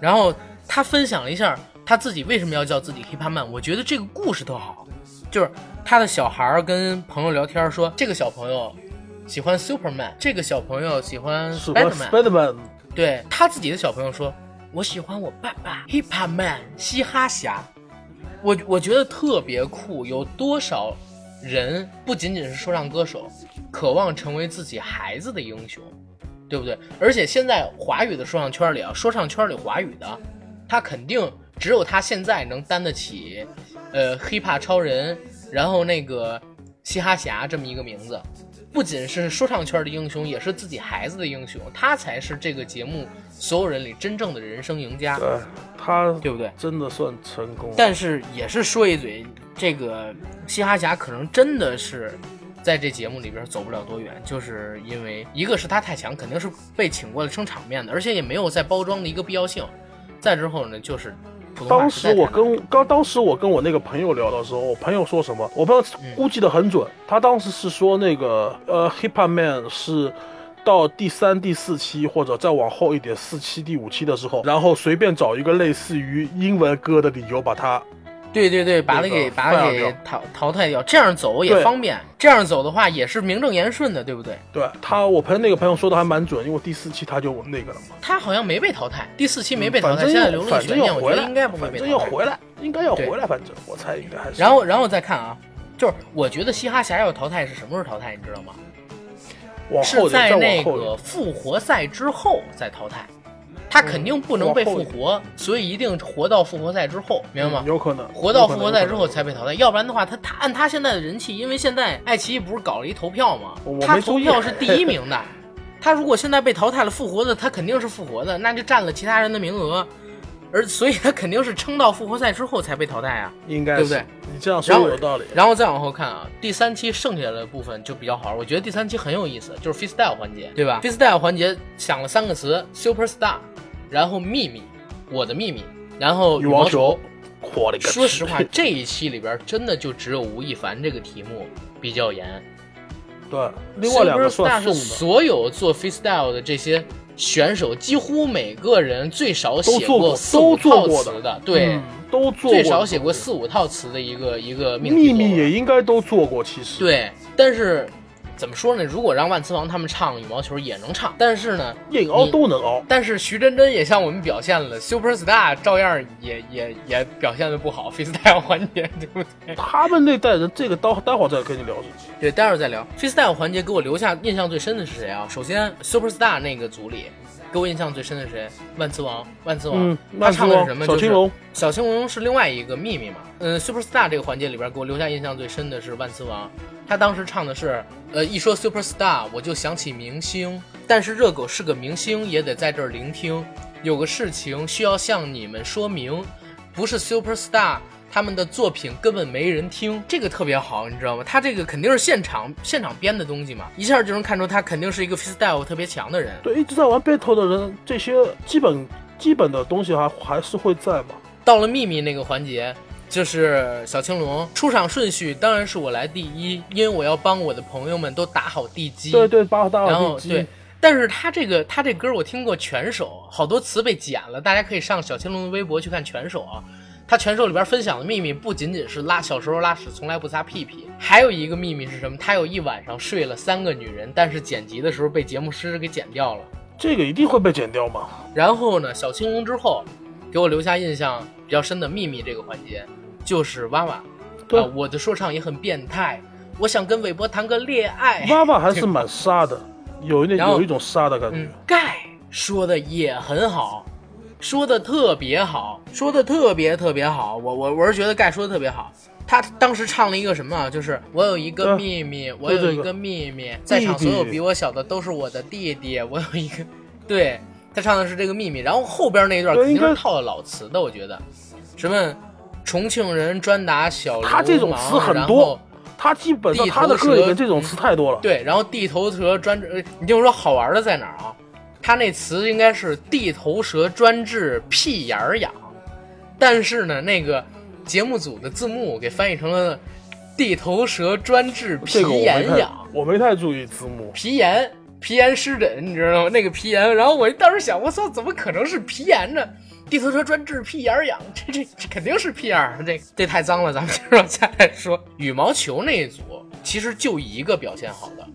然后他分享了一下他自己为什么要叫自己 hiphop man，我觉得这个故事特好，就是他的小孩儿跟朋友聊天说，这个小朋友喜欢 Superman，这个小朋友喜欢喜欢 Spiderman，Spiderman，对他自己的小朋友说，我喜欢我爸爸 hiphop man 嘻哈侠，我我觉得特别酷，有多少人不仅仅是说唱歌手，渴望成为自己孩子的英雄，对不对？而且现在华语的说唱圈里啊，说唱圈里华语的，他肯定只有他现在能担得起，呃，hiphop 超人，然后那个嘻哈侠这么一个名字。不仅是说唱圈的英雄，也是自己孩子的英雄，他才是这个节目所有人里真正的人生赢家，对他对不对？真的算成功。但是也是说一嘴，这个嘻哈侠可能真的是在这节目里边走不了多远，就是因为一个是他太强，肯定是被请过来撑场面的，而且也没有再包装的一个必要性。再之后呢，就是当时我跟刚当时我跟我那个朋友聊的时候，我朋友说什么？我朋友嗯估计的很准，他当时是说那个呃，Hip Hop Man 是到第三、第四期或者再往后一点，四期、第五期的时候，然后随便找一个类似于英文歌的理由把它对对对，把它那个给把它给淘淘汰掉，这样走也方便，这样走的话也是名正言顺的，对不对？对他，我朋友那个朋友说的还蛮准，因为第四期他就那个了嘛，他好像没被淘汰，第四期没被淘汰，现在留了悬念，我觉得应该不会被淘汰。正要回来，应该要回来，反正我猜应该还是。然后，然后再看啊，就是我觉得嘻哈侠要淘汰是什么时候淘汰，你知道吗？往是在那个复活赛之后再淘汰，他肯定不能被复活，所以一定活到复活赛之后，明白吗？嗯有可能活到复活赛之后才被淘汰，要不然的话，他他按他现在的人气，因为现在爱奇艺不是搞了一投票吗？他投票是第一名的，他如果现在被淘汰了，复活的他肯定是复活的，那就占了其他人的名额，而所以他肯定是撑到复活赛之后才被淘汰啊。应该是对不对？你这样说然后有道理。然后再往后看啊，第三期剩下的部分就比较好玩，我觉得第三期很有意思，就是 freestyle 环节，对吧？freestyle 环节想了三个词，super star，然后秘密，我的秘密，然后羽毛球。球。，我的个说实话，这一期里边真的就只有吴亦凡这个题目比较严，对，另外两个算送的，是所有做 freestyle 的这些选手，几乎每个人最少写都做过四五都做套过词的，对。嗯。都做过，最少写过四五套词的一个一个命题秘密也应该都做过，其实。对，但是怎么说呢？如果让万磁王他们唱羽毛球也能唱，但是呢，硬凹都能凹。但是徐真真也向我们表现了，Super Star 照样也也也表现的不好，freestyle 环节对不对？他们那代人，这个待待会儿再跟你聊。对，待会儿再聊。freestyle 环节给我留下印象最深的是谁啊？首先 Super Star 那个组里。给我印象最深的是谁？万磁王，万磁王，嗯，他唱的是什么？小青龙，小青龙是另外一个秘密嘛？嗯，Super Star 这个环节里边给我留下印象最深的是万磁王，他当时唱的是，呃，一说 Super Star 我就想起明星，但是热狗是个明星，也得在这儿聆听。有个事情需要向你们说明，不是 Super Star 他们的作品根本没人听，这个特别好，你知道吗？他这个肯定是现场现场编的东西嘛，一下就能看出他肯定是一个 freestyle 特别强的人。对，一直在玩 battle 的人，这些基本基本的东西还还是会在嘛。到了秘密那个环节，就是小青龙出场顺序当然是我来第一，因为我要帮我的朋友们都打好地基。对对，八大然耳地后对，但是他这个他这歌我听过全首，好多词被剪了，大家可以上小青龙的微博去看全首啊。他全首里边分享的秘密不仅仅是拉小时候拉屎从来不擦屁屁，还有一个秘密是什么？他有一晚上睡了三个女人，但是剪辑的时候被节目师给剪掉了。这个一定会被剪掉吗。然后呢，小青龙之后给我留下印象比较深的秘密这个环节，就是娃娃。我的说唱也很变态，我想跟韦伯谈个恋爱。娃娃还是蛮沙的，有一点有一种沙的感觉嗯。，盖说的也很好，说的特别好，说的特别特别好。我我我是觉得盖说的特别好。他当时唱了一个什么啊？就是我有一个秘密，我有一个秘密，在场所有比我小的都是我的弟弟。我有一个，对他唱的是这个秘密。然后后边那一段肯定套了老词的，我觉得什么重庆人专打小流氓，他这种词很然多后他基本上地头他的歌里蛇面这种词太多了。对，然后地头蛇专，呃你听我说好玩的在哪儿啊？他那词应该是地头蛇专治屁眼儿痒，但是呢，那个节目组的字幕给翻译成了地头蛇专治皮这个我没太炎痒，我没太注意字幕。皮炎皮炎湿疹，你知道吗？那个皮炎，然后我当时想，我操，怎么可能是皮炎呢？地头蛇专治屁眼痒，这这这肯定是屁眼儿，这这太脏了，咱们接着往下来说。羽毛球那一组其实就一个表现好的，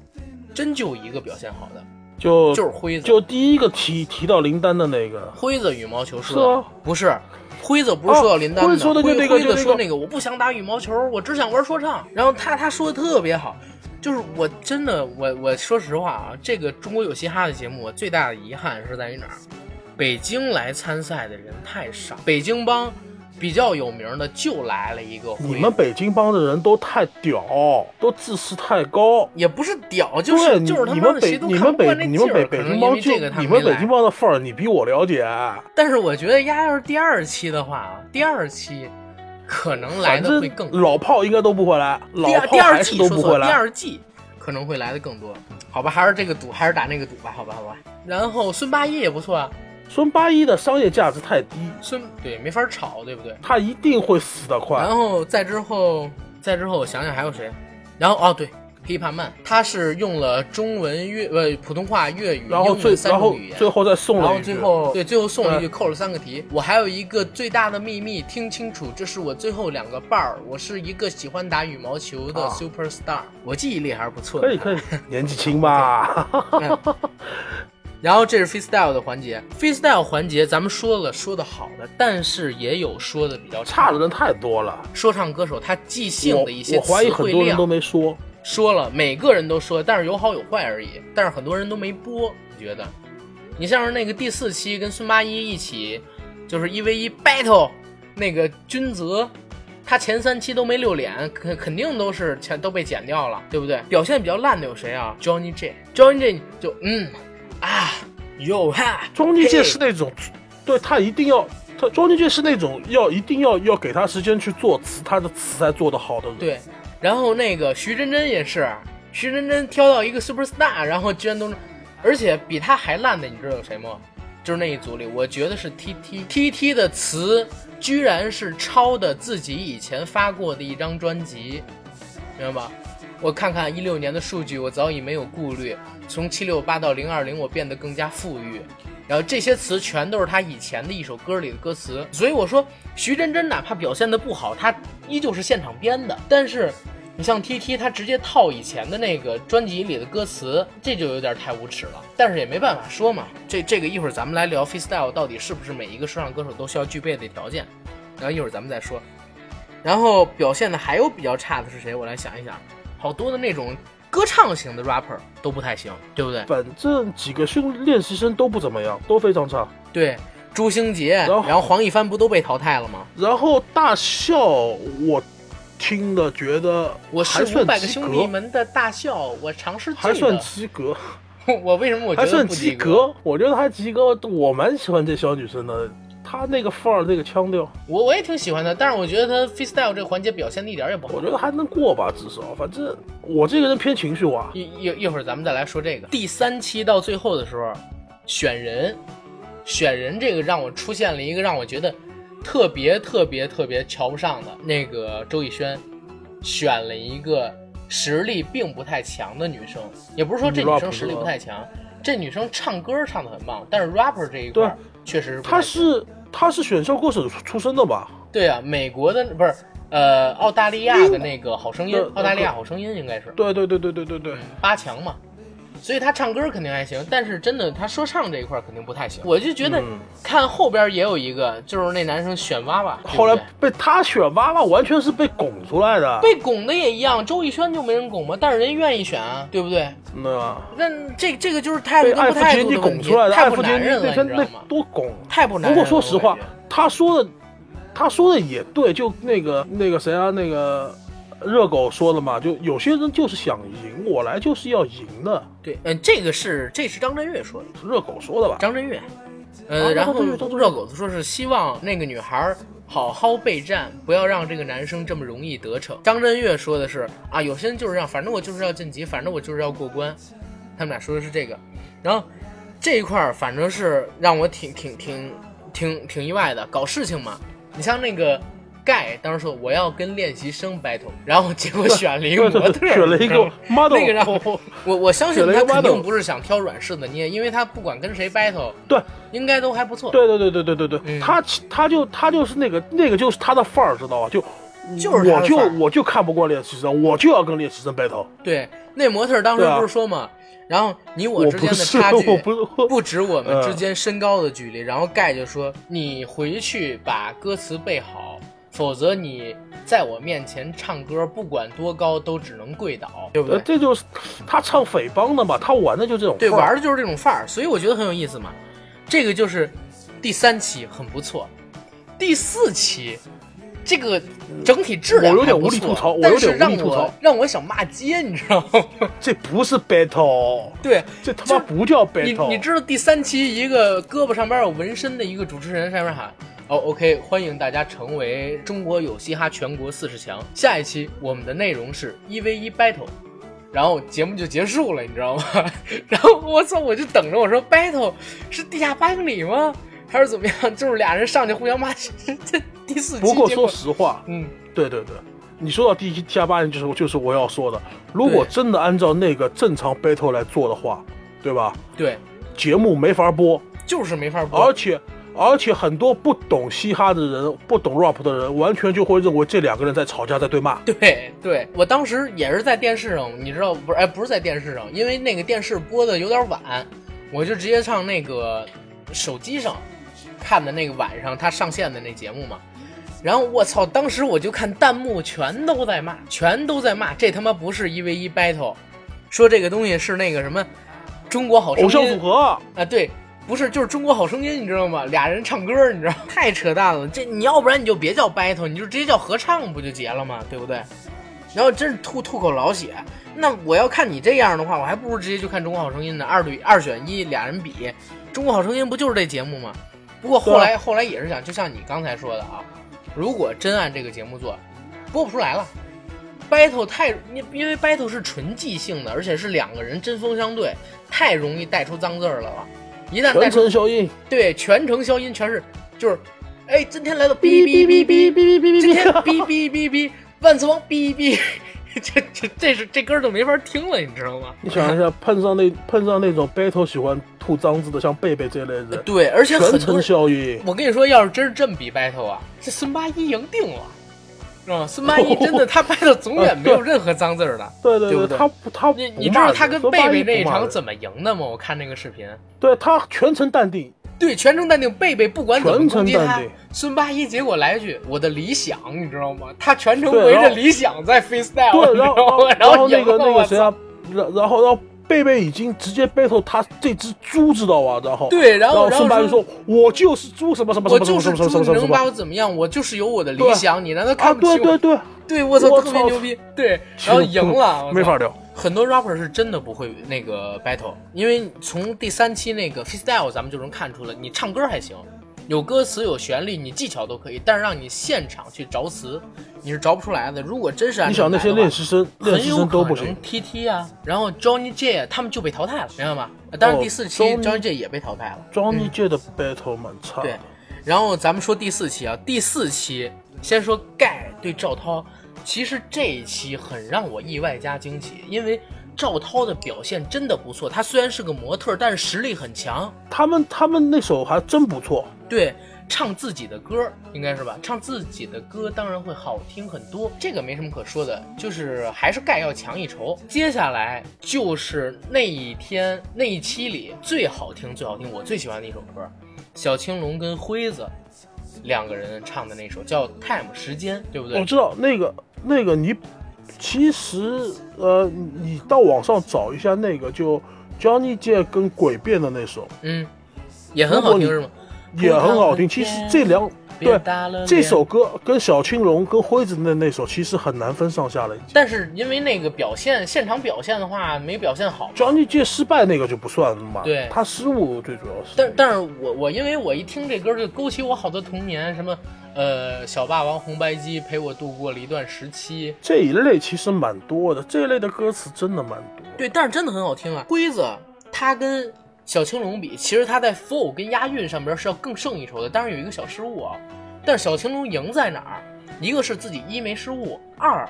真就一个表现好的，就就是辉子。就第一个提提到林丹的那个，辉子羽毛球是啊不是，辉子不是说到林丹的，辉子说的就辉那个就那个辉子说那个我不想打羽毛球，我只想玩说唱。然后他他说的特别好，就是我真的我我说实话啊，这个中国有嘻哈的节目我最大的遗憾是在于哪儿？北京来参赛的人太少，北京帮比较有名的就来了一个。你们北京帮的人都太屌，都自视太高。也不是屌，就是，就是他你们北你们北你们北北京帮你们北京帮的范儿，你比我了解。但是我觉得丫要是第二期的话啊，第二期可能来的会更正老炮应该都不会来，老炮还是都不会来。第二季可能会来的更多。好吧，还是这个赌，还是打那个赌吧，好吧，好吧。然后孙八一也不错啊，孙八一的商业价值太低，孙对没法炒，对不对？他一定会死得快。然后再之后，再之后我想想还有谁，然后哦对。黑怕曼，他是用了中文、粤呃普通话、粤语、然后最然后最后再送然后了一句，最后对，最后送了一句嗯扣了三个题。我还有一个最大的秘密，听清楚，这是我最后两个伴儿。我是一个喜欢打羽毛球的啊 super star，、我记忆力还是不错的。可以可以，年纪轻嘛。嗯然后这是 freestyle 的环节，freestyle 环节咱们说了说的好的，但是也有说的比较差的人太多了，说唱歌手他即兴的一些词我怀疑很多人都没说。说了，每个人都说，但是有好有坏而已。但是很多人都没播，你觉得？你像是那个第四期跟孙八一一起，就是一 v 一 battle，那个君泽，他前三期都没露脸，肯肯定都是全都被剪掉了，对不对？表现比较烂的有谁啊？Johnny J，Johnny J 就嗯啊有哈，庄俊健是那种，对他一定要，他庄俊健是那种要一定要要给他时间去做词，他的词才做得好的人。对，然后那个徐真真也是，徐真真挑到一个 super star，然后居然都，而且比他还烂的，你知道有谁吗？就是那一组里，我觉得是 T T T T 的词，居然是抄的自己以前发过的一张专辑，明白吧？我看看一六年的数据，我早已没有顾虑。从七六八到零二零，我变得更加富裕。然后这些词全都是他以前的一首歌里的歌词，所以我说徐真真哪怕表现的不好，他依旧是现场编的。但是你像 T T，他直接套以前的那个专辑里的歌词，这就有点太无耻了。但是也没办法说嘛，这这个一会儿咱们来聊 freestyle 到底是不是每一个说唱歌手都需要具备的条件，然后一会儿咱们再说。然后表现的还有比较差的是谁？我来想一想，好多的那种歌唱型的 rapper 都不太行，对不对？反正几个训练习生都不怎么样，都非常差。对，朱星杰，然后黄一帆不都被淘汰了吗？然后大笑，我听的觉得我是五百个及兄弟格，们的大笑，我尝试还。算及格，我为什么我觉还算？及格。我觉得还及格，我蛮喜欢这小女生的，她那个范儿，那个腔调，我我也挺喜欢的，但是我觉得他 freestyle 这个环节表现的一点儿也不好。我觉得还能过吧，至少。反正我这个人偏情绪化，一一一会儿咱们再来说这个。第三期到最后的时候，选人，选人这个让我出现了一个让我觉得特别特别特别瞧不上的那个周艺轩，选了一个实力并不太强的女生，也不是说这女生实力不太强，这女生唱歌唱的很棒，但是 rapper 这一块儿确实她是她是选秀歌手出出身的吧？对啊，美国的不是呃澳大利亚的那个好声音，澳大利亚好声音应该是。对对对对对对对。八强嘛，所以他唱歌肯定还行，但是真的他说唱这一块肯定不太行。我就觉得嗯看后边也有一个，就是那男生选娃娃，后来被他选娃娃，完全是被拱出来的。被拱的也一样，周艺轩就没人拱嘛，但是人愿意选啊，对不对？那啊那这这个就是态度被艾跟不太不艾弗杰尼男人了，那那你知道吗？多拱。太不男不人了。过说实话他说的，他说的也对，就那个那个谁啊，那个热狗说的嘛，就有些人就是想赢，我来就是要赢的，对，嗯，这个是这是张震岳说的。是热狗说的吧？张震岳，呃，啊然后热狗子说是希望那个女孩儿好好备战，不要让这个男生这么容易得逞。张震岳说的是啊，有些人就是这样，反正我就是要晋级，反正我就是要过关。他们俩说的是这个，然后这一块儿反正是让我挺挺挺挺挺意外的，搞事情嘛。你像那个盖当时说我要跟练习生 battle，然后结果 选了一个模特，选了一个 model，那个让我我相信他肯定不是想挑软柿子捏，因为他不管跟谁 battle，对，应该都还不错。对对对对对对对，嗯。他他就他就是那个那个就是他的范儿，知道吧？就就是他我就我就看不惯练习生，我就要跟练习生 battle。对，那模特当时不是说嘛，然后你我我之间的差距不 不止我们嗯。之间身高的距离，然后盖就说你回去把歌词背好，否则你在我面前唱歌，不管多高都只能跪倒，对不呃，对？这就是他唱匪帮的嘛，他玩的就这种对，玩的就是这种范儿，所以我觉得很有意思嘛。这个就是第三期很不错，第四期这个整体质量我有点还无力吐槽我有点无让我力吐槽让我想骂街，你知道吗？这不是 battle，对，这他妈不叫 battle。你知道第三期一个胳膊上边有纹身的一个主持人上面喊哦，OK，欢迎大家成为中国有嘻哈全国四十强。下一期我们的内容是一 v 一 battle，然后节目就结束了，你知道吗？然后我操，我就等着我说 battle 是地下八英里吗？还是怎么样？就是俩人上去互相骂。这第四期不过说实话，嗯，对对对，你说到第一 T 八零，就是就是我要说的，如果真的按照那个正常 battle 来做的话，对吧？对，节目没法播，就是没法播而。且而且很多不懂嘻哈的人、不懂 rap 的人，完全就会认为这两个人在吵架，在对骂。对对，我当时也是在电视上，你知道不是？哎，不是在电视上，因为那个电视播的有点晚，我就直接上那个手机上看的那个晚上他上线的那节目嘛。然后我操，当时我就看弹幕全都在骂，全都在骂，这他妈不是一 v 一 battle，说这个东西是那个什么中国好声音偶像组合，啊，对，不是，就是中国好声音，你知道吗？俩人唱歌，你知道，太扯淡了。这你要不然你就别叫 battle，你就直接叫合唱不就结了吗？对不对？然后真是吐吐口老血。那我要看你这样的话，我还不如直接就看中国好声音呢，二对二选一，俩人比。中国好声音不就是这节目吗？不过后来、后来也是想，就像你刚才说的啊，如果真按这个节目做，播不出来了。battle 太，因因为 battle 是纯即兴的，而且是两个人针锋相对，太容易带出脏字儿来了。一旦带全出程消音，对全程消音全是就是，哎，今天来到哔哔哔哔哔哔哔，今天哔哔哔哔，万磁王哔哔，这这这是这歌都没法听了，你知道吗？你想一下，碰上那碰上那种 battle 喜欢吐脏字的，像贝贝这类人，对，而且全程消音。我跟你说，要是真是这么比 battle 啊，这孙八一赢定了，是吧？孙八一真的他 battle 永远没有任何脏字儿的。对对对不对他不他你你知道他跟贝贝那一场怎么赢的吗？我看那个视频，对他全程淡定，对，全程淡定，贝贝不管怎么攻击他，孙八一结果来一句“我的理想”，你知道吗？他全程围着理想在 freestyle，对，你知然后道吗？然后那个那个谁啊，然然后然后贝贝已经直接 battle 他这只猪，知道吧？然后对然后然孙八就说说：“我就是猪，什么什么我什么什么什就是猪，你能把么什么什么什么。我怎么样？我就是有我的理想，你难道啊，看不起我？对对对，对，我操，特别牛逼，对，然后赢了，没法聊。很多 rapper 是真的不会那个 battle，因为从第三期那个 freestyle 咱们就能看出来，你唱歌还行，有歌词有旋律，你技巧都可以，但是让你现场去找词，你是找不出来的。如果真是按你想那些练习生，练习很有都不行。TT 啊，然后 Johnny J 他们就被淘汰了，明白吗？呃当然哦第四期 Johnny- J 也被淘汰了。Johnny J 的 battle 蛮差对，，然后咱们说第四期啊，第四期先说盖对赵涛，其实这一期很让我意外加惊喜，因为赵涛的表现真的不错。他虽然是个模特，但是实力很强。他们他们那首还真不错。对，唱自己的歌应该是吧？唱自己的歌当然会好听很多，这个没什么可说的，就是还是盖要强一筹。接下来就是那一天那一期里最好听、最好听，我最喜欢的一首歌，小青龙跟辉子两个人唱的那首叫《Time 时间》，对不对？我知道那个那个你，其实呃，你到网上找一下那个就 Johnny J 跟诡辩的那首嗯，也很好听是吗？也很好听。其实这两对这首歌跟小青龙跟辉子的那首其实很难分上下了。但是因为那个表现，现场表现的话没表现好嘛。Johnny J 失败那个就不算嘛，对他失误最主要是。但但是我我因为我一听这歌就勾起我好多童年，什么呃小霸王红白机陪我度过了一段时期，这一类其实蛮多的，这一类的歌词真的蛮多。对，但是真的很好听啊。辉子他跟小青龙比，其实他在 flow 跟押韵上边是要更胜一筹的，当然有一个小失误啊。但是小青龙赢在哪儿？一个是自己一没失误，二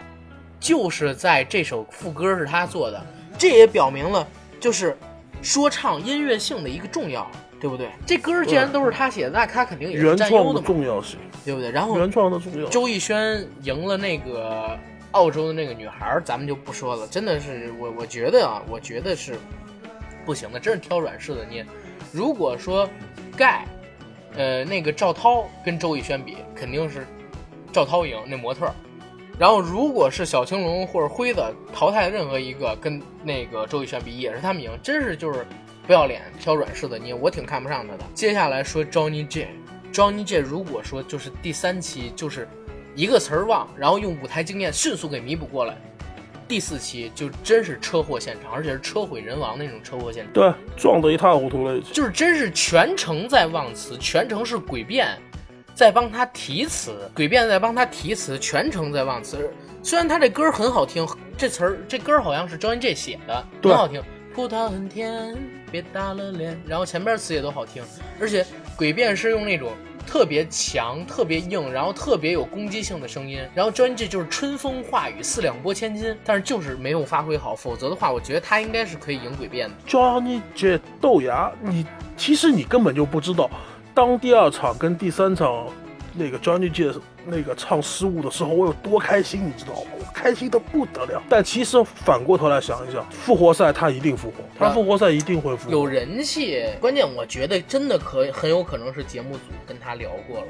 就是在这首副歌是他做的，这也表明了就是说唱音乐性的一个重要，对不对？这歌既然都是他写的，那他肯定也是原创的占优的嘛，重要性，对不对？然后原创的重要。周艺轩赢了那个澳洲的那个女孩儿，咱们就不说了。真的是我，我觉得啊，我觉得是不行的，真是挑软柿子捏。如果说盖，呃，那个赵涛跟周艺轩比，肯定是赵涛赢那模特。然后如果是小青龙或者辉子淘汰任何一个跟那个周艺轩比，也是他们赢，真是就是不要脸挑软柿子捏，我挺看不上他的。接下来说 Johnny J，Johnny J 如果说就是第三期就是一个词儿忘，然后用舞台经验迅速给弥补过来，第四期就真是车祸现场，而且是车毁人亡那种车祸现场，对，撞得一塌糊涂了。就是真是全程在忘词，全程是诡辩在帮他提词，诡辩在帮他提词，全程在忘词。虽然他这歌很好听，这词儿这歌好像是 Johnny J 写的，对很好听。葡萄很甜，别打了脸。然后前边词也都好听，而且诡辩是用那种特别强、特别硬，然后特别有攻击性的声音。然后 Johnny J 就是春风化雨，四两拨千斤，但是就是没有发挥好。否则的话，我觉得他应该是可以赢诡辩的。Johnny J 豆芽，你其实你根本就不知道，当第二场跟第三场那个 Johnny J 那个唱失误的时候，我有多开心，你知道吗？我开心的不得了。但其实反过头来想一想，复活赛他一定复活，他复活赛一定会复活有。人气，关键我觉得真的可很有可能是节目组跟他聊过了。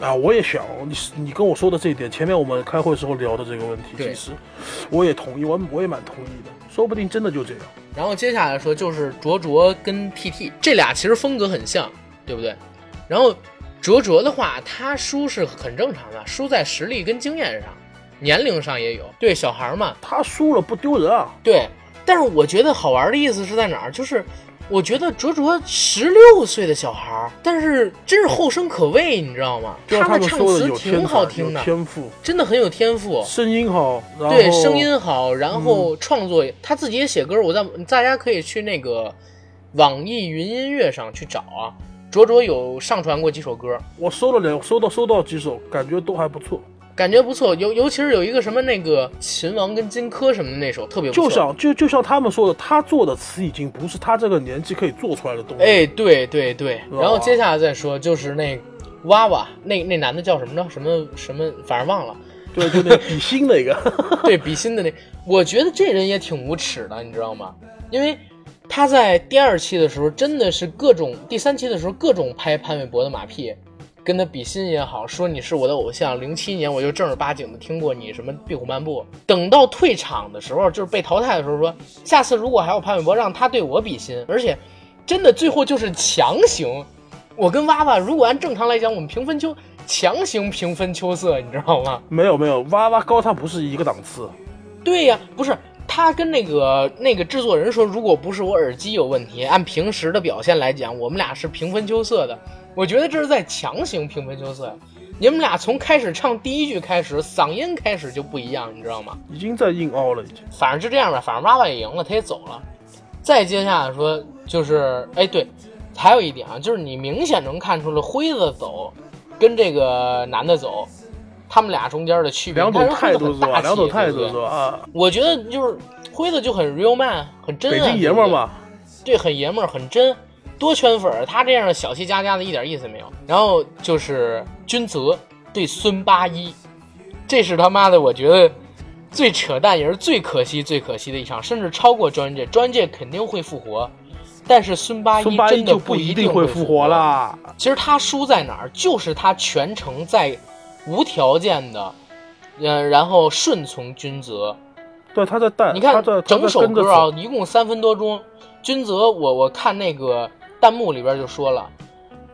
啊，我也想你你跟我说的这一点，前面我们开会时候聊的这个问题，其实我也同意，我我也蛮同意的，说不定真的就这样。然后接下来说就是卓卓跟 TT 这俩其实风格很像，对不对？然后卓卓的话，他输是很正常的，输在实力跟经验上，年龄上也有。对小孩嘛，他输了不丢人啊，对。但是我觉得好玩的意思是在哪儿？就是我觉得卓卓十六岁的小孩儿，但是真是后生可畏，你知道吗？他的唱词挺好听的，天赋，真的很有天赋。声音好，对，声音好，然后创作、他自己也写歌，我在大家可以去那个网易云音乐上去找啊，卓卓有上传过几首歌，我搜了两，收到收到几首，感觉都还不错。感觉不错，尤尤其是有一个什么那个秦王跟荆轲什么的那首特别不错，就像就就像他们说的，他做的词已经不是他这个年纪可以做出来的东西。，哎，对对对，哇然后接下来再说就是那娃娃，那那男的叫什么着？什么什么，反正忘了。对，就那比心那个，对比心的那，我觉得这人也挺无耻的，你知道吗？因为他在第二期的时候真的是各种，第三期的时候各种拍潘玮柏的马屁，跟他比心也好，说你是我的偶像。零七年我就正儿八经的听过你什么《壁虎漫步》，等到退场的时候，就是被淘汰的时候说，下次如果还有潘玮柏，让他对我比心，而且真的最后就是强行。我跟娃娃，如果按正常来讲，我们平分秋强行平分秋色，你知道吗？没有没有，娃娃高他不是一个档次。对呀，不是他跟那个那个制作人说，如果不是我耳机有问题，按平时的表现来讲，我们俩是平分秋色的。我觉得这是在强行平分秋色。你们俩从开始唱第一句开始，嗓音开始就不一样，你知道吗？已经在硬凹了，已经。反正就这样吧，反正娃娃也赢了，他也走了。再接下来说，就是哎对，还有一点啊，就是你明显能看出来辉子走跟这个男的走，他们俩中间的区别。两种态度两种态度？啊，我觉得就是辉子就很 real man，很真、啊，北京爷们儿嘛，对很爷们儿，很真，多圈粉儿。他这样的小气家家的一点意思没有。然后就是君泽对孙八一，这是他妈的，我觉得最扯淡，也是最可惜、最可惜的一场，甚至超过专界。专界肯定会复活，但是孙八一真的不一一定会复活。了。其实他输在哪儿，就是他全程在无条件的，呃，然后顺从君泽。对，他在带，你看整首歌啊，啊，一共三分多钟。君泽，我我看那个弹幕里边就说了，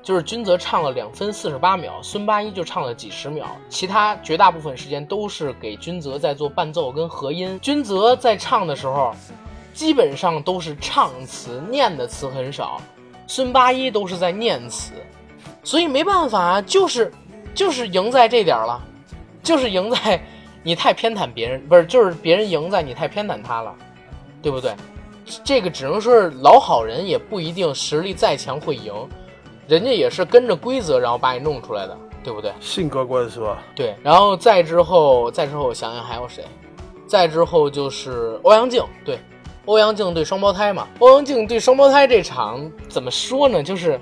就是君泽唱了两分四十八秒，孙八一就唱了几十秒，其他绝大部分时间都是给君泽在做伴奏跟和音。君泽在唱的时候，基本上都是唱词，念的词很少，孙八一都是在念词，所以没办法啊，就是就是赢在这点儿了，就是赢在你太偏袒别人，不是，就是别人赢在你太偏袒他了，对不对？这个只能说是老好人，也不一定实力再强会赢，人家也是跟着规则然后把你弄出来的，对不对？性格关系吧？对，然后再之后，再之后我想想还有谁？再之后就是欧阳靖，对，欧阳靖对双胞胎嘛。欧阳靖对双胞胎这场怎么说呢？就是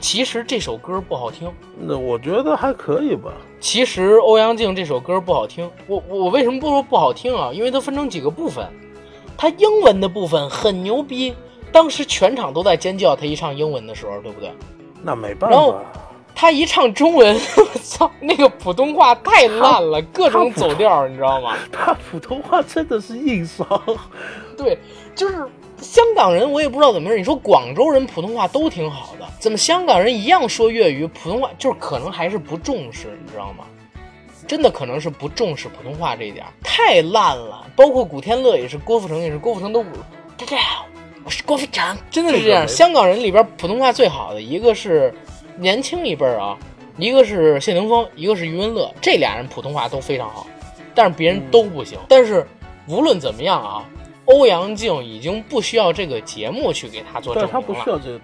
其实这首歌不好听。那我觉得还可以吧。其实欧阳靖这首歌不好听，我我为什么不说不好听啊？因为它分成几个部分，它英文的部分很牛逼，当时全场都在尖叫，他一唱英文的时候，对不对？那没办法然后，他一唱中文，我操，那个普通话太烂了，各种走调，你知道吗？他普通话真的是硬伤。对，就是香港人，我也不知道怎么回事。你说广州人普通话都挺好的，怎么香港人一样说粤语？普通话就是可能还是不重视，你知道吗？真的可能是不重视普通话这一点儿，太烂了。包括古天乐也是，郭富城也是，郭富城都大家好，我是郭富城，真的是这样。香港人里边普通话最好的一个是年轻一辈儿啊，一个是谢霆锋，一个是余文乐，这俩人普通话都非常好，但是别人都不行。但是无论怎么样啊，欧阳靖已经不需要这个节目去给他做证明了。不需要这个，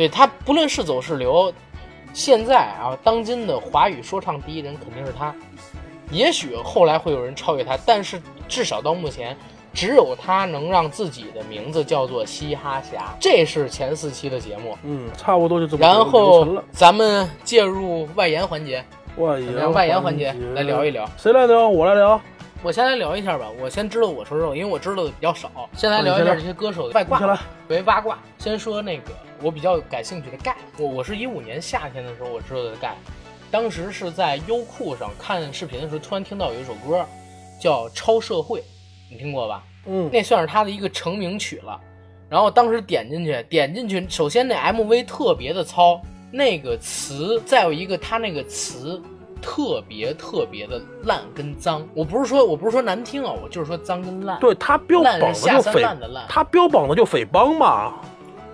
对他不论是走是留，现在啊，当今的华语说唱第一人肯定是他。也许后来会有人超越他，但是至少到目前，只有他能让自己的名字叫做嘻哈侠。这是前四期的节目，嗯，差不多就这么然后。咱们介入外延环节，外？延外延环节来聊一聊。谁来聊？我来聊。我先来聊一下吧，我先知道我说说，因为我知道的比较少。先来聊一下这些歌手的外挂为八卦。先说那个我比较感兴趣的盖，我我是一五年夏天的时候我知道的盖，当时是在优酷上看视频的时候，突然听到有一首歌叫《超社会》，你听过吧？嗯，那算是他的一个成名曲了。然后当时点进去，点进去，首先那 MV 特别的糙，那个词，再有一个他那个词特别特别的烂跟脏。我不是说我不是说难听啊，我就是说脏跟烂。对他标榜的就匪三滥的烂，他标榜的就匪帮嘛。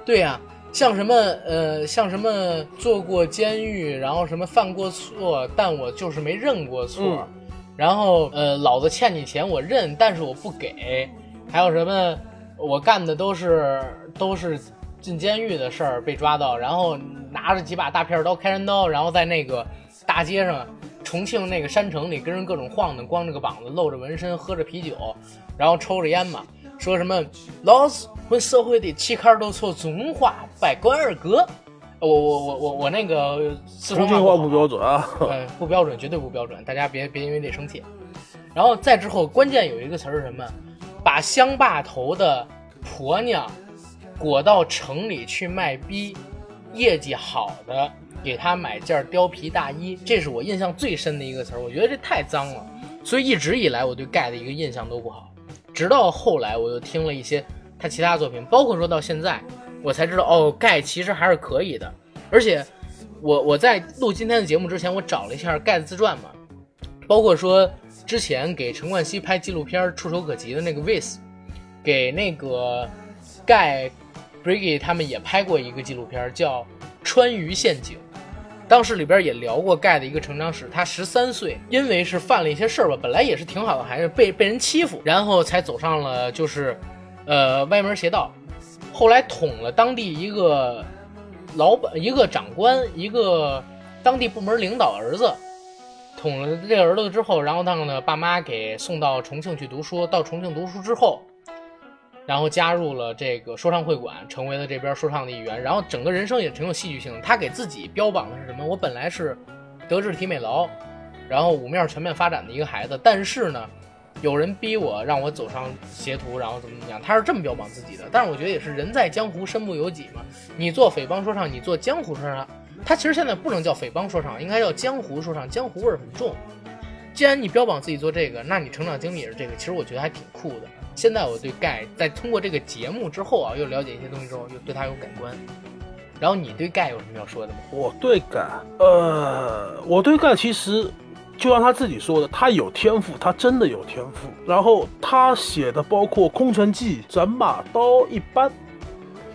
对呀、像什么呃，像什么坐过监狱，然后什么犯过错，但我就是没认过错。嗯然后呃，老子欠你钱我认，但是我不给。还有什么我干的都是都是进监狱的事儿被抓到，然后拿着几把大片刀、开山刀，然后在那个大街上。重庆那个山城里跟人各种晃荡，光着个膀子，露着纹身，喝着啤酒，然后抽着烟嘛，说什么老子混社会的起坎儿都说中文话，拜关二哥。我我我我我那个四川话不不标准啊。嗯，不标准，绝对不标准，大家别别因为这生气。然后再之后，关键有一个词儿是什么？把乡坝头的婆娘裹到城里去卖逼，业绩好的给她买件貂皮大衣，这是我印象最深的一个词儿。我觉得这太脏了，所以一直以来我对盖的一个印象都不好。直到后来，我又听了一些他其他作品，包括说到现在，我才知道哦，盖其实还是可以的。而且我我在录今天的节目之前，我找了一下盖的自传嘛，包括说之前给陈冠希拍纪录片触手可及的那个 Vis，给那个盖 Briggy 他们也拍过一个纪录片叫《川渝陷阱》。当时里边也聊过盖的一个成长史，他十三岁，因为是犯了一些事儿吧，本来也是挺好的孩子，被被人欺负，然后才走上了就是，呃，歪门邪道，后来捅了当地一个老板、一个长官、一个当地部门领导儿子，捅了这个儿子之后，然后让呢爸妈给送到重庆去读书，到重庆读书之后，然后加入了这个说唱会馆，成为了这边说唱的一员。然后整个人生也挺有戏剧性的。他给自己标榜的是什么？我本来是德智体美劳，然后五面全面发展的一个孩子，但是呢，有人逼我让我走上邪途，然后怎么怎么样，他是这么标榜自己的。但是我觉得也是人在江湖身不由己嘛。你做匪帮说唱，你做江湖说唱，他其实现在不能叫匪帮说唱，应该叫江湖说唱，江湖味儿很重。既然你标榜自己做这个，那你成长经历也是这个，其实我觉得还挺酷的。现在我对盖在通过这个节目之后啊，又了解一些东西之后，又对他有改观。然后你对盖有什么要说的吗？我对盖，呃，我对盖其实就像他自己说的，他有天赋，他真的有天赋。然后他写的包括《空城计》《斩马刀》一般，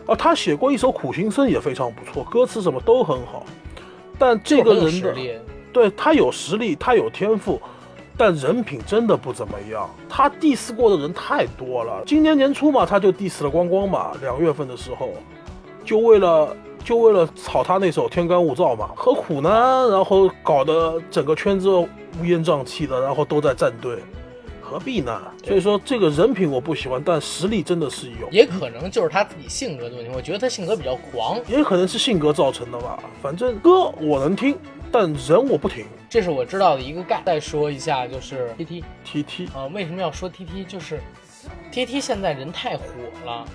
啊，他写过一首《苦行僧》也非常不错，歌词什么都很好。但这个人的对他有实力，他有天赋，但人品真的不怎么样。他 diss 过的人太多了。今年年初嘛，他就 diss 了光光嘛，两月份的时候，就为了就为了炒他那首《天干物燥》嘛，何苦呢？然后搞得整个圈子乌烟瘴气的，然后都在站队，何必呢？所以说这个人品我不喜欢，但实力真的是有，也可能就是他自己性格的问题。我觉得他性格比较狂，也可能是性格造成的吧。反正歌我能听，但人我不停。这是我知道的一个概。再说一下，就是 T T T T 啊，为什么要说 T T？就是 T T 现在人太火了，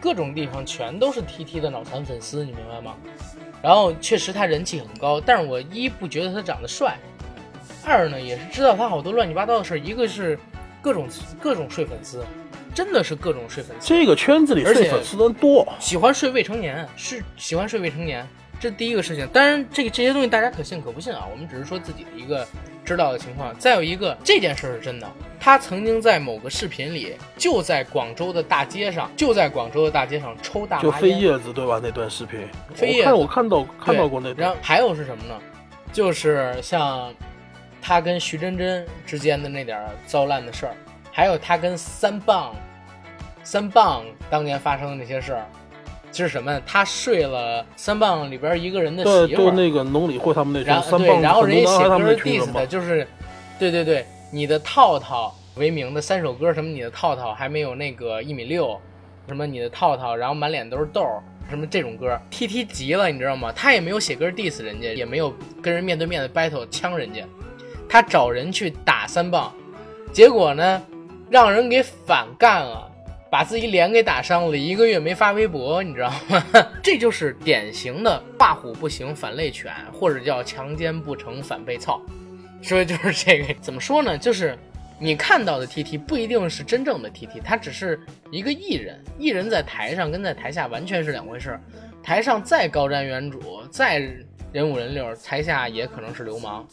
各种地方全都是 T T 的脑残粉丝，你明白吗？然后确实他人气很高，但是我一不觉得他长得帅，二呢也是知道他好多乱七八糟的事儿。一个是各种各种睡粉丝，真的是各种睡粉丝。这个圈子里睡粉丝的多，喜欢睡未成年，是喜欢睡未成年。这第一个事情，当然这个这些东西大家可信可不信啊，我们只是说自己的一个知道的情况。再有一个，这件事是真的，他曾经在某个视频里，就在广州的大街上，就在广州的大街上抽大麻就飞叶子对吧？那段视频，飞叶我看我看到看到过那段。然后还有是什么呢？就是像他跟徐真真之间的那点糟烂的事儿，还有他跟三棒三棒当年发生的那些事儿。是什么？他睡了三棒里边一个人的媳妇儿，那个农理会他们那然后对，然后人家写歌 diss 的就是，对对对，你的套套为名的三首歌，什么你的套套还没有那个一米六，什么你的套套，然后满脸都是痘，什么这种歌，T T 急了，你知道吗？他也没有写歌 diss 人家，也没有跟人面对面的 battle 呛人家，他找人去打三棒，结果呢，让人给反干了。把自己脸给打伤了，一个月没发微博，你知道吗？这就是典型的霸虎不行反类犬，或者叫强奸不成反被操。所以就是这个，怎么说呢？就是你看到的 T T 不一定是真正的 T T，他只是一个艺人。艺人在台上跟在台下完全是两回事。台上再高瞻远瞩，再人五人六，台下也可能是流氓。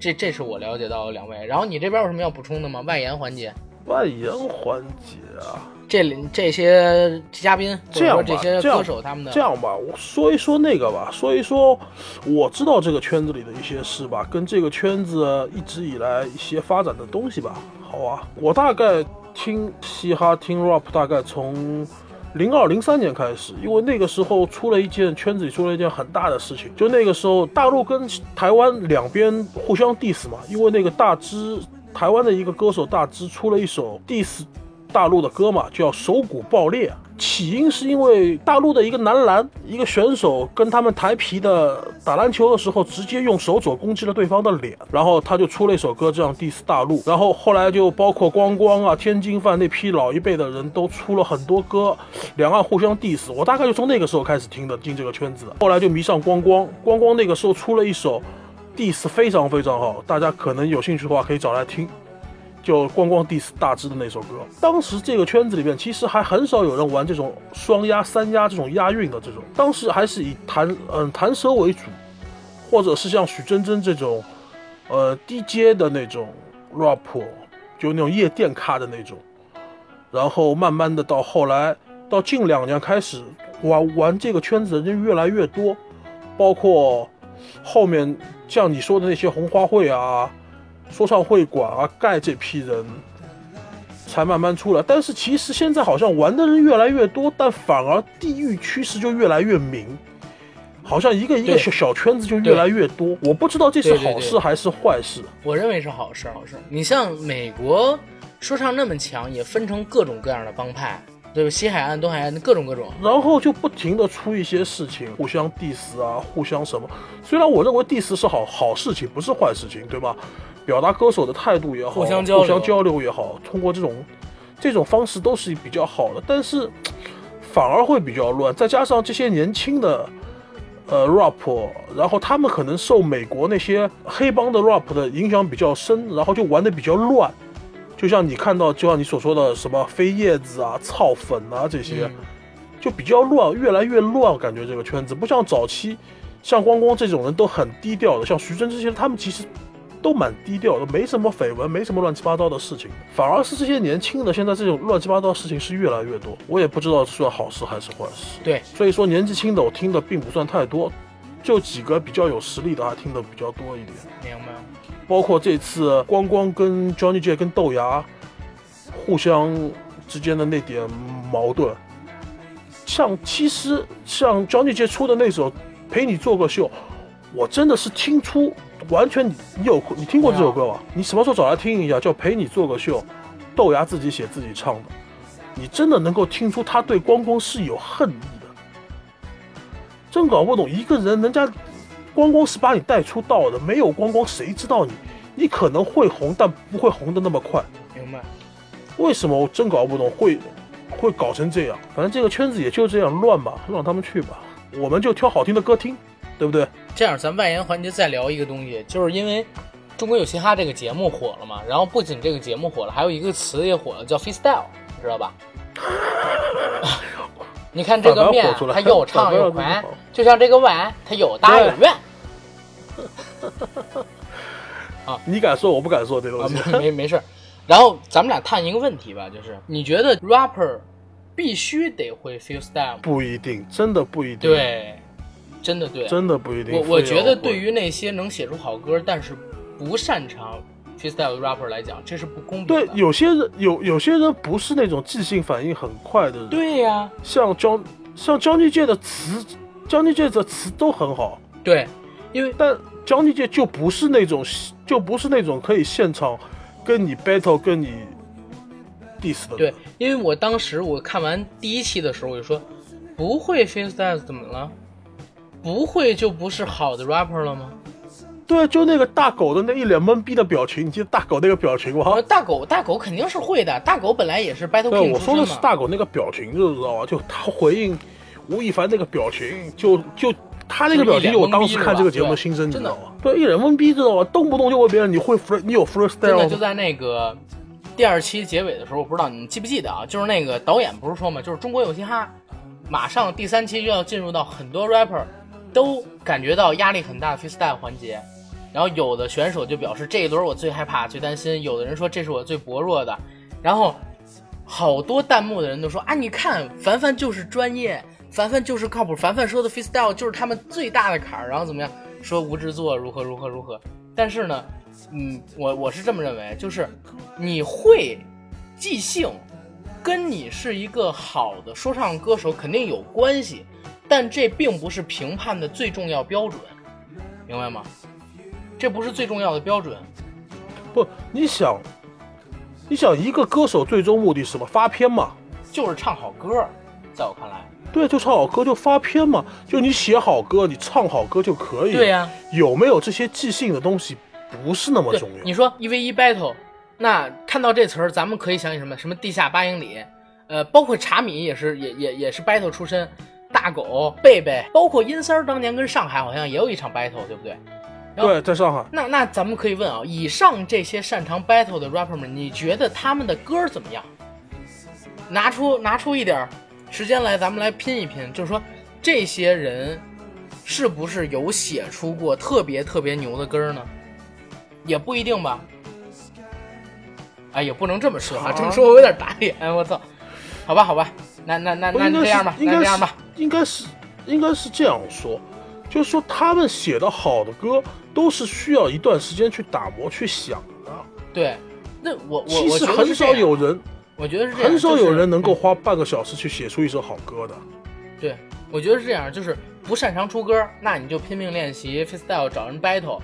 这这是我了解到的两位。然后你这边有什么要补充的吗？外延环节？外延环节啊。这里这些嘉宾，这样这些歌手他们的这样吧，我说一说那个吧，说一说我知道这个圈子里的一些事吧，跟这个圈子一直以来一些发展的东西吧。好啊，我大概听嘻哈听 rap 大概从零二零三年开始，因为那个时候出了一件圈子里出了一件很大的事情，就那个时候大陆跟台湾两边互相 diss 嘛，因为那个大支台湾的一个歌手大支出了一首 diss。大陆的歌嘛，叫手骨爆裂。起因是因为大陆的一个男篮一个选手跟他们台皮的打篮球的时候，直接用手肘攻击了对方的脸，然后他就出了一首歌，这样 diss 大陆。然后后来就包括光光啊、天津饭那批老一辈的人都出了很多歌，两岸互相 diss。我大概就从那个时候开始听的，进这个圈子。后来就迷上光光，光光那个时候出了一首 diss 非常非常好，大家可能有兴趣的话可以找来听。就光光 dis 大支的那首歌，当时这个圈子里面其实还很少有人玩这种双押、三押这种押韵的这种，当时还是以弹嗯弹舌为主，或者是像许真真这种，呃低阶的那种 rap，就那种夜店咖的那种，然后慢慢的到后来，到近两年开始玩玩这个圈子的人越来越多，包括后面像你说的那些红花会啊。说唱会馆啊，盖这批人才慢慢出来，但是其实现在好像玩的人越来越多，但反而地域趋势就越来越明，好像一个一个小小圈子就越来越多。我不知道这是好事还是坏事。我认为是好事，好事。你像美国说唱那么强，也分成各种各样的帮派。对吧？西海岸、东海岸各种各种，然后就不停的出一些事情，互相 diss 啊，互相什么。虽然我认为 diss 是好好事情，不是坏事情，对吧？表达歌手的态度也好，互相交流也好，通过这种这种方式都是比较好的。但是反而会比较乱，再加上这些年轻的呃 rap，然后他们可能受美国那些黑帮的 rap 的影响比较深，然后就玩的比较乱。就像你看到，就像你所说的什么飞叶子啊、操粉啊这些，就比较乱，越来越乱。感觉这个圈子不像早期，像光光这种人都很低调的，像徐峥这些，他们其实都蛮低调的，没什么绯闻，没什么乱七八糟的事情。反而是这些年轻的，现在这种乱七八糟的事情是越来越多。我也不知道算好事还是坏事。对，所以说年纪轻的我听的并不算太多，就几个比较有实力的还听的比较多一点。明白。包括这次光光跟 Johnny J 跟豆芽互相之间的那点矛盾，像其实像 Johnny J 出的那首《陪你做个秀》，我真的是听出完全你你有你听过这首歌吗？你什么时候找来听一下？叫《陪你做个秀》，豆芽自己写自己唱的，你真的能够听出他对光光是有恨意的。真搞不懂一个人，人家光光是把你带出道的，没有光光谁知道你？你可能会红，但不会红的那么快。明白。为什么我真搞不懂会会搞成这样？反正这个圈子也就这样乱吧，让他们去吧。我们就挑好听的歌听，对不对？这样，咱外延环节再聊一个东西，就是因为《中国有嘻哈》这个节目火了嘛，然后不仅这个节目火了，还有一个词也火了，叫 freestyle，你知道吧？你看这个面，它又长又宽，就像这个碗，它又大又圆。啊，你敢说，我不敢说这东西。没没事。然后咱们俩探一个问题吧，就是你觉得 rapper 必须得会 freestyle？不一定，真的不一定。对，真的对，真的不一定。我我觉得对于那些能写出好歌，但是不擅长 freestyle 的 rapper 来讲，这是不公平的。对，有些人有有些人不是那种即兴反应很快的人。对呀，像张像张继界的词，张继界的词都很好。对，因为但张继界就不是那种。就不是那种可以现场跟你 battle、跟你 diss 的。对，因为我当时我看完第一期的时候，我就说，不会 freestyle 怎么了？不会就不是好的 rapper 了吗？对，就那个大狗的那一脸懵逼的表情，你记得大狗那个表情吗？大狗，大狗肯定是会的。大狗本来也是 battle king 我说的是大狗那个表情，就知道吧？就他回应吴亦凡那个表情，就就。他那个表情，就我当时看这个节目的心声，你知道吗？对，一脸懵逼，知道吗？动不动就问别人你会 free，你有 freestyle 真的就在那个第二期结尾的时候，我不知道你记不记得啊？就是那个导演不是说嘛，就是中国有嘻哈，马上第三期就要进入到很多 rapper 都感觉到压力很大的 freestyle 环节，然后有的选手就表示这一轮我最害怕、最担心，有的人说这是我最薄弱的，然后好多弹幕的人都说啊，你看凡凡就是专业。凡凡就是靠谱，凡凡说的 freestyle 就是他们最大的坎儿，然后怎么样？说无制作如何如何如何？但是呢，嗯，我我是这么认为，就是你会即兴，跟你是一个好的说唱歌手肯定有关系，但这并不是评判的最重要标准，明白吗？这不是最重要的标准。不，你想，你想一个歌手最终目的是什么？发片嘛？就是唱好歌，在我看来。对，就唱好歌就发片嘛，就你写好歌，你唱好歌就可以。对呀，有没有这些即兴的东西不是那么重要。你说一 v 一 battle，那看到这词儿，咱们可以想起什么？什么地下八英里？呃，包括茶米也是，也也也是 battle 出身。大狗、贝贝，包括阴三儿当年跟上海好像也有一场 battle，对不对？对，在上海。那那咱们可以问啊，以上这些擅长 battle 的 rapper 们，你觉得他们的歌怎么样？拿出拿出一点。时间来，咱们来拼一拼，就是说，这些人是不是有写出过特别特别牛的歌呢？也不一定吧。哎，也不能这么说啊，这么说我有点打脸。我操！好吧，好吧，那那那那这样吧，那这样吧，应该是应该是这样说，就是说他们写的好的歌都是需要一段时间去打磨、去想的。对，那我我其实很少有人。我觉得是很少有人能够花半个小时去写出一首好歌的。对，我觉得是这样，就是不擅长出歌，那你就拼命练习 freestyle 找人 battle；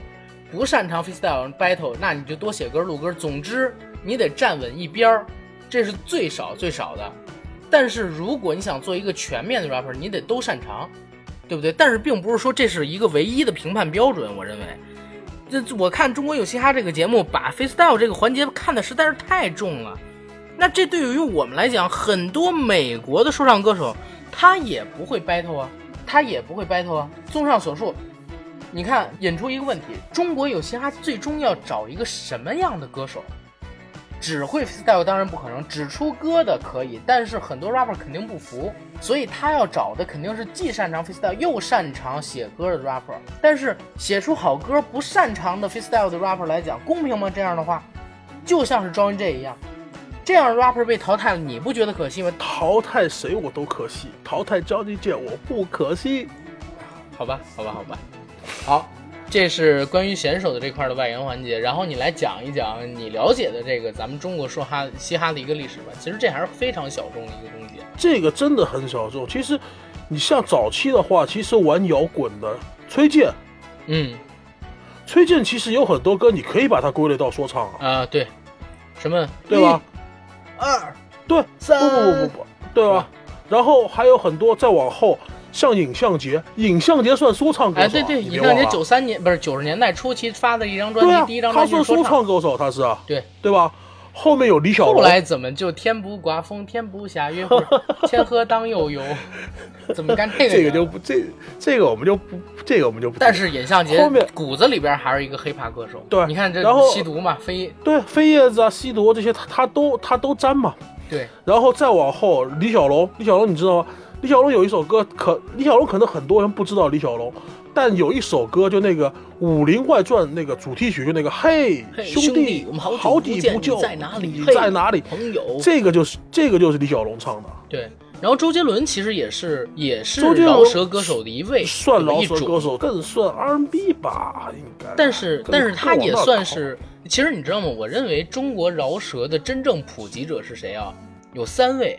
不擅长 freestyle battle，那你就多写歌录歌。总之，你得站稳一边儿，这是最少最少的。但是如果你想做一个全面的 rapper，你得都擅长，对不对？但是并不是说这是一个唯一的评判标准。我认为，这我看《中国有嘻哈》这个节目，把 freestyle 这个环节看的实在是太重了。那这对于我们来讲，很多美国的说唱歌手，他也不会 battle 啊，他也不会 battle 啊。综上所述，你看引出一个问题：中国有嘻哈最终要找一个什么样的歌手？只会 style 当然不可能，只出歌的可以，但是很多 rapper 肯定不服，所以他要找的肯定是既擅长 freestyle 又擅长写歌的 rapper。但是写出好歌不擅长的 freestyle 的 rapper 来讲，公平吗？这样的话，就像是 John J 一样。这样 rapper 被淘汰了，你不觉得可惜吗？淘汰谁我都可惜，淘汰 Johnny J 我不可惜。好吧，好吧，好吧。好，这是关于选手的这块的外延环节，然后你来讲一讲你了解的这个咱们中国说哈嘻哈的一个历史吧。其实这还是非常小众的一个东西。这个真的很小众。其实，你像早期的话，其实玩摇滚的崔健，嗯崔健其实有很多歌，你可以把它归类到说唱啊，啊，对，什么对吧？？二对，三不不不不不，对吧？然后还有很多再往后，像尹相杰，尹相杰算说唱歌手啊，哎，对对，你尹相杰别忘了九三年不是九十年代初期发的一张专辑，啊第一张，专辑他是说唱歌手，他是啊，对。对吧？后面有李小龙，后来怎么就天不刮风，天不下雨，千喝当悠悠？怎么干这个？这个就不这这个我们就不这个我们就不。但是尹相杰后面骨子里边还是一个黑怕歌手。对你看这然后吸毒嘛，飞对飞叶子啊、吸毒这些，他他都他都沾嘛。对然后再往后，李小龙，李小龙你知道吗？李小龙有一首歌，可李小龙可能很多人不知道李小龙，但有一首歌就那个《武林外传》那个主题曲，就那个嘿嘿兄兄弟我们好久好不见久不见，你在哪里你在哪里？朋友这个就是这个就是李小龙唱的，对。然后周杰伦其实也是也是周杰伦饶舌歌手的一位，算饶舌歌手，更算 R&B 吧，应该。但是但是他也算。是，其实你知道吗？我认为中国饶舌的真正普及者是谁啊？有三位，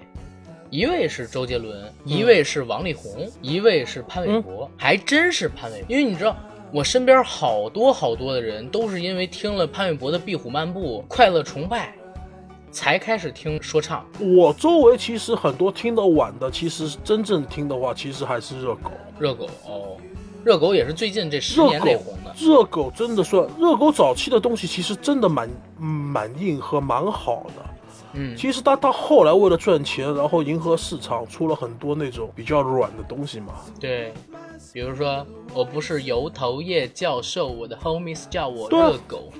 一位是周杰伦，一位是王力宏，一位是潘玮柏，还真是潘玮柏。因为你知道，我身边好多好多的人都是因为听了潘玮柏的《壁虎漫步》《快乐崇拜》，才开始听说唱。我周围其实很多听得晚的，其实真正听的话，其实还是热狗。热狗哦，热狗也是最近这十年内红的。，热狗真的算热狗早期的东西，其实真的蛮嗯蛮硬核蛮好的。嗯，其实他他后来为了赚钱，然后迎合市场，出了很多那种比较软的东西嘛。对，比如说我不是油头叶教授，我的 homies 叫我热狗。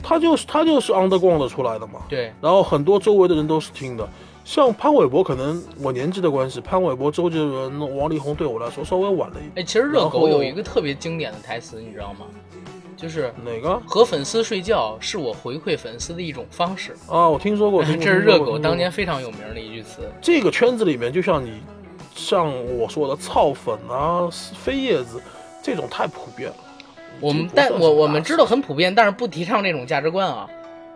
他就是他就是 underground 出来的嘛。对，然后很多周围的人都是听的，像潘玮柏，可能我年纪的关系，潘玮柏、周杰伦、王力宏对我来说稍微晚了一点。哎，其实热狗有一个特别经典的台词，你知道吗？就是哪个和粉丝睡觉是我回馈粉丝的一种方式。啊？我听说过，听 这是热狗当年非常有名的一句词。这个圈子里面，就像你像我说的操粉啊、飞叶子这种太普遍了。我们但我我们知道很普遍，但是不提倡这种价值观啊。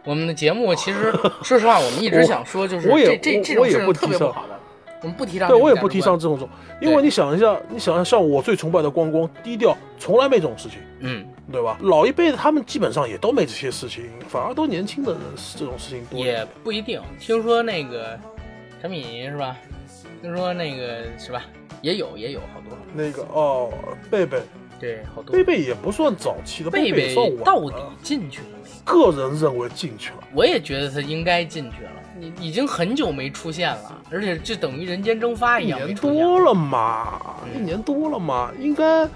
我们的节目其实 说实话，我们一直想说，就是我也这这这种事情不提倡特别不好的，我们不提倡。对，我也不提倡。这种种，因为你想一下，你想一下，像我最崇拜的光光，低调，从来没这种事情，嗯，对吧？老一辈的他们基本上也都没这些事情，反而都年轻的人这种事情多。也不一定。听说那个陈敏是吧？听说那个是吧？也有也有好多，那个哦，贝贝，对，好多。贝贝也不算早期的，贝贝到底进去了没？个人认为进去了。我也觉得他应该进去了。你已经很久没出现了，而且就等于人间蒸发一一样没年。多了嘛，嗯一年多了嘛，应该，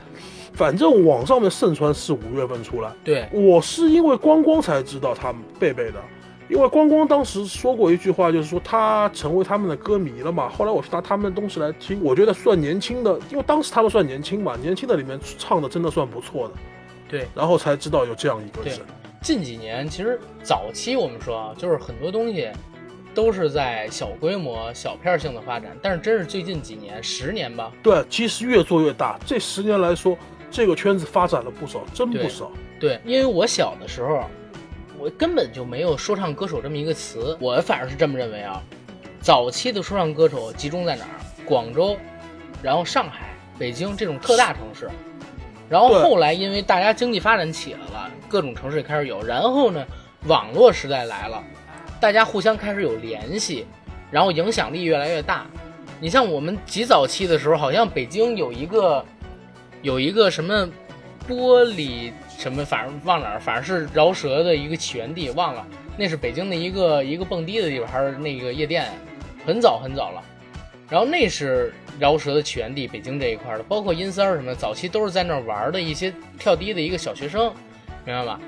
反正网上面盛传是五月份出来，对，我是因为光光才知道他们贝贝的，因为光光当时说过一句话，就是说他成为他们的歌迷了嘛。后来我是拿他们的东西来听，我觉得算年轻的，因为当时他们算年轻嘛，年轻的里面唱的真的算不错的，对，然后才知道有这样一个对。人。近几年其实早期我们说啊，就是很多东西都是在小规模、小片儿性的发展，但是真是最近几年，十年吧，对，其实越做越大。这十年来说，这个圈子发展了不少，真不少。对，因为我小的时候，我根本就没有说唱歌手这么一个词，我反而是这么认为啊。早期的说唱歌手集中在哪儿？广州，然后上海、北京这种特大城市。然后后来因为大家经济发展起来了，各种城市也开始有。然后呢，网络时代来了，大家互相开始有联系，然后影响力越来越大。你像我们极早期的时候，好像北京有一个有一个什么玻璃什么，反正忘哪儿，反正是饶舌的一个起源地，忘了，那是北京的一个一个蹦迪的地方，还是那个夜店，很早很早了。然后那是饶舌的起源地，北京这一块的，包括阴三儿什么，早期都是在那儿玩的一些跳迪的一个小学生，明白吧？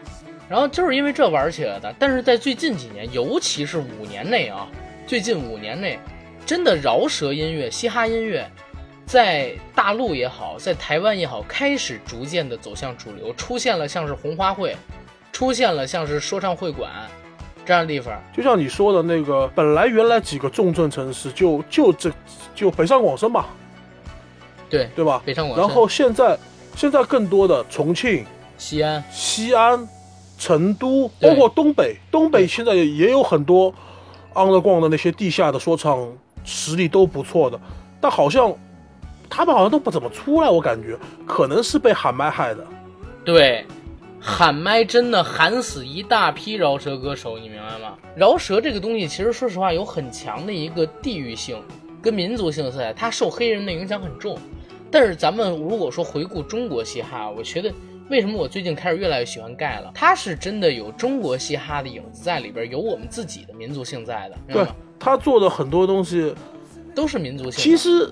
然后就是因为这玩起来的，但是在最近几年，尤其是五年内啊，最近五年内，真的饶舌音乐、嘻哈音乐，在大陆也好，在台湾也好，开始逐渐的走向主流，出现了像是红花会，出现了像是说唱会馆这样的地方。就像你说的那个，本来原来几个重镇城市就就这就北上广深吧，对，对吧？北上广深。然后现在现在更多的重庆、西安，西安、成都，包括东北，东北现在也有很多 underground 的那些地下的说唱，实力都不错的，但好像他们好像都不怎么出来，我感觉可能是被喊麦害的。对，喊麦真的喊死一大批饶舌歌手，你明白吗？饶舌这个东西，其实说实话有很强的一个地域性跟民族性色彩，它受黑人的影响很重。但是咱们如果说回顾中国嘻哈，我觉得为什么我最近开始越来越喜欢盖了？他是真的有中国嘻哈的影子在里边，有我们自己的民族性在的，对？他做的很多东西，都是民族性。其实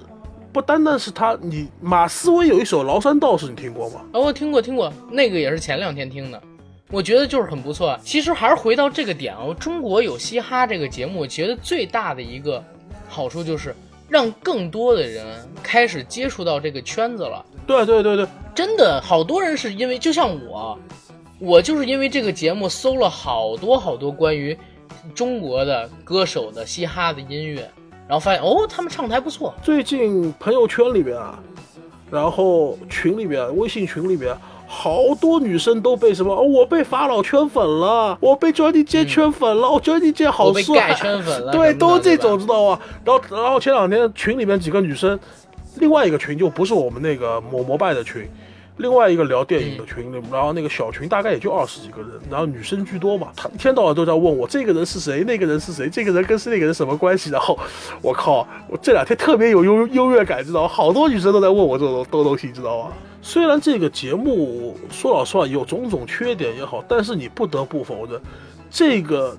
不单单是他，你马思唯有一首《崂山道士》，你听过吗？哦，我听过听过，那个也是前两天听的，我觉得就是很不错。其实还是回到这个点哦，中国有嘻哈这个节目，我觉得最大的一个好处就是让更多的人开始接触到这个圈子了。对对对对，真的，好多人是因为就像我，我就是因为这个节目搜了好多好多关于中国的歌手的嘻哈的音乐，然后发现哦，他们唱的还不错。最近朋友圈里边啊，然后群里边，微信群里边。好多女生都被什么？哦，我被法老圈粉了，我被 Johnny J 圈粉了，哦，Johnny J 好我被帅，盖圈粉了 对，都这种知道吧？然后，然后前两天群里面几个女生，另外一个群就不是我们那个摩摩拜的群，另外一个聊电影的群里，然后那个小群大概也就二十几个人，然后女生居多嘛，她一天到晚都在问我这个人是谁，那个人是谁，这个人跟是那个人什么关系？然后我靠，我这两天特别有优优越感，知道吗？好多女生都在问我这种东东西，知道吗？虽然这个节目说老实话有种种缺点也好，但是你不得不否认，这个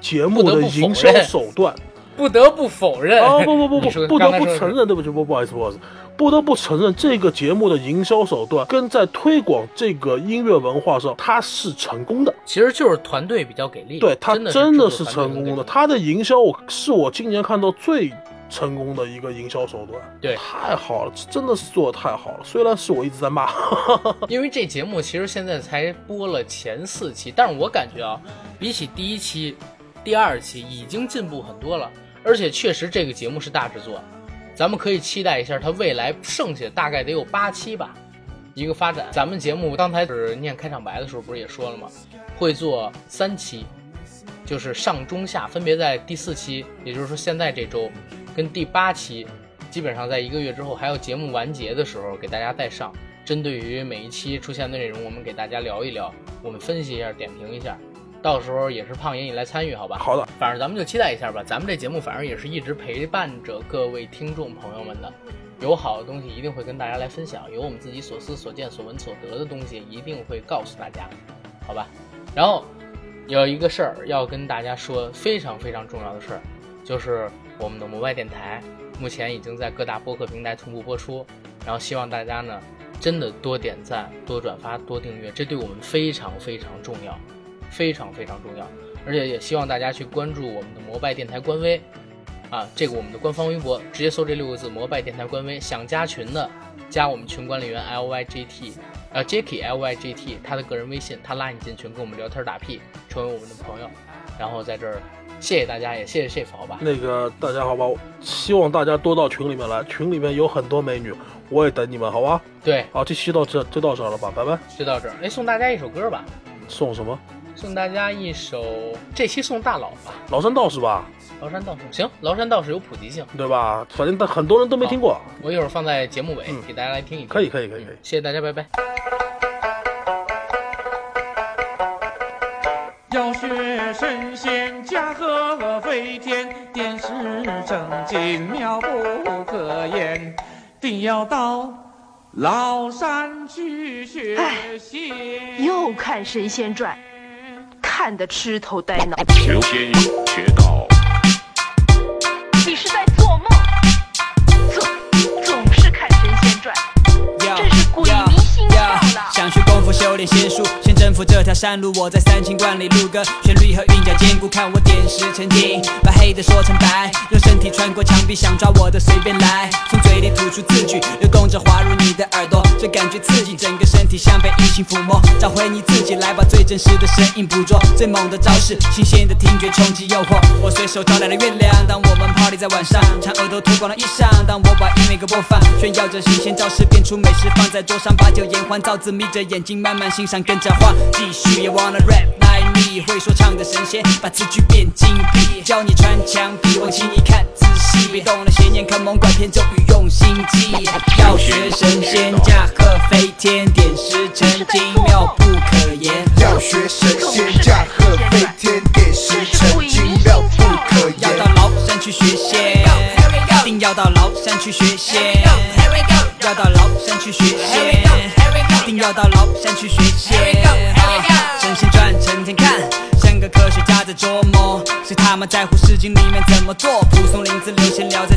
节目的营销手段。不得不否认哦不不不不，不得不承认，对不起，不不好意思，不好意思，不得不承认这个节目的营销手段跟在推广这个音乐文化上，它是成功的。其实就是团队比较给力，对，它真的是成功的。它的营销，我是我今年看到最成功的一个营销手段。对太好了，真的是做的太好了。虽然是我一直在骂，因为这节目其实现在才播了前四期，但是我感觉啊，比起第一期、第二期已经进步很多了，而且确实这个节目是大制作，咱们可以期待一下它未来剩下大概得有八期吧，一个发展。咱们节目刚才是念开场白的时候不是也说了吗？会做三期，就是上中下分别在第四期，也就是说现在这周跟第八期，基本上在一个月之后，还有节目完结的时候给大家再上。针对于每一期出现的内容，我们给大家聊一聊，我们分析一下、点评一下。到时候也是胖爷你来参与，好吧？好的，反正咱们就期待一下吧。咱们这节目反正也是一直陪伴着各位听众朋友们的，有好的东西一定会跟大家来分享，有我们自己所思所见所闻所得的东西一定会告诉大家，好吧？然后有一个事儿要跟大家说，非常非常重要的事儿，就是我们的摩拜电台目前已经在各大播客平台同步播出，然后希望大家呢真的多点赞、多转发、多订阅，这对我们非常非常重要，非常非常重要。而且也希望大家去关注我们的摩拜电台官微，啊，这个我们的官方微博，直接搜这六个字“摩拜电台官微”。想加群的，加我们群管理员 L Y G T，呃 Jacky L Y G T，他的个人微信，他拉你进群，跟我们聊天打屁，成为我们的朋友。然后在这儿，谢谢大家，也谢谢 Chef，好吧？那个大家好吧，希望大家多到群里面来，群里面有很多美女，我也等你们，好吧？对，好，这期到这就到这儿了吧，拜拜。就到这儿。哎，送大家一首歌吧，送什么？送大家一首，这期送大佬吧，崂山道士吧，《崂山道士》。行，《崂山道士》有普及性，对吧？反正但很多人都没听过，我一会儿放在节目尾、嗯给大家来听一听。可以，可以，可以，可以。谢谢大家，拜拜。要学神仙驾鹤飞天，点石成金妙不可言，定要到崂山去学仙。又看《神仙传》，看得痴头呆脑。求仙学道，想学功夫修炼仙术，先征服这条山路。我在三清观里录歌，旋律和韵脚兼顾，看我点石成金，把黑的说成白，用身体穿过墙壁，想抓我的随便来，从嘴里吐出字句，流动着滑入你的耳朵，这感觉刺激，整个身体像被异性抚摸，找回你自己，来把最真实的声音捕捉，最猛的招式，新鲜的听觉冲击诱惑，我随手招来了月亮，当我们 party 在晚上，嫦娥都脱光了衣裳，当我把音乐给播放，炫耀着新鲜招式，变出美食放在桌上，把酒言欢，造字眯着眼睛慢慢欣赏，跟着晃，继续也 wanna rap like me，会说唱的神仙，把词句变精辟，教你穿墙壁，往请你看仔细，别动了邪念，看猛拐骗咒语用心记，要学神仙驾鹤飞天，点石成金，妙不可言。要学神仙驾鹤飞天，点石成金，妙不可言。要到崂山去学仙，一定要到崂山去学仙，要到崂山去学仙，要到崂山去学仙。啊神仙传成天看，像个科学家在琢磨，谁他妈在乎《诗经》里面怎么做？蒲松龄字里闲聊在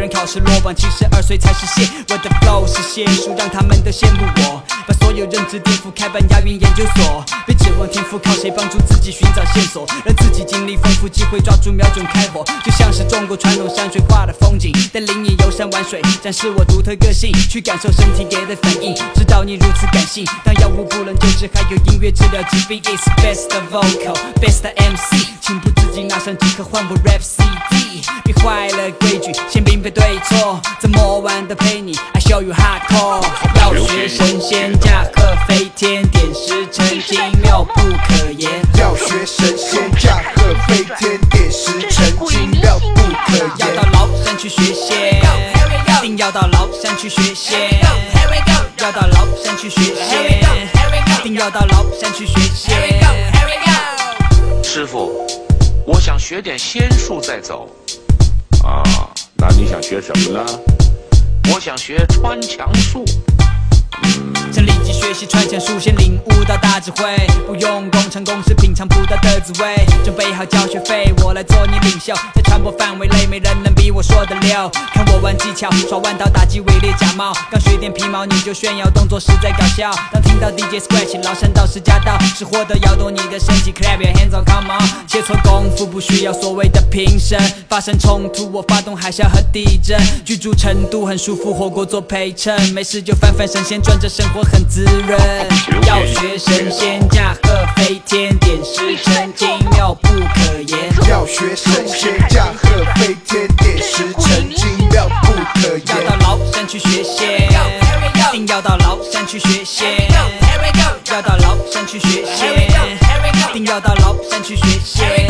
人考试落榜，七十二岁才实现。我的 flow 是仙术，让他们都羡慕我，把所有认知颠覆，开办押韵研究所。别指望天赋，靠谁帮助自己寻找线索？让自己经历丰富，机会抓住，瞄准开火。就像是中国传统山水画的风景，带领你游山玩水，展示我独特个性，去感受身体给的反应。知道你如此感性，当药物不能救治，还有音乐治疗疾病。It's best vocal, best MC，情不自禁拿上即刻换部 rap CD。别坏了规矩，先对错，这么晚的陪你，I show you hardcore。要学神仙驾鹤飞天，点石成金，妙不可言。要学神仙驾鹤飞天，点石成金，妙不可言。要到崂山去学仙，定要到崂山去学仙，要到崂山去学仙，定要到崂山去学仙。师傅，我想学点仙术再走。啊，那你想学什么呢？我想学穿墙术。这里学习穿墙术，先领悟到大智慧，不用功成功是，品尝不到的滋味。准备好交学费，我来做你领袖，在传播范围内，没人能比我说的溜。看我玩技巧，耍弯刀打击伪劣假冒，刚学点皮毛你就炫耀，动作实在搞笑。当听到 DJ scratch，崂山道士驾到，是获得摇动你的身体，clap your hands on，come on。切磋功夫不需要所谓的评审，发生冲突我发动海啸和地震，居住成都很舒服，火锅做陪衬，没事就翻翻神仙传，这生活很滋滋润。要学神仙驾鹤飞天，点石成金，妙不可言。要学神仙驾鹤飞天，点石成金，妙不可言要。到崂山去学仙，定要到崂山去学仙，要到崂山去学仙，定要到崂山去学仙。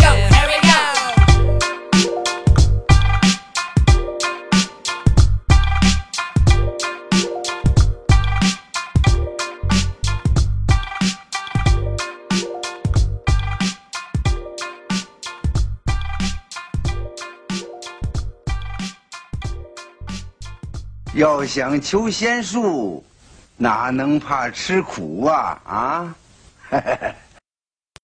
要想求仙术，哪能怕吃苦啊啊！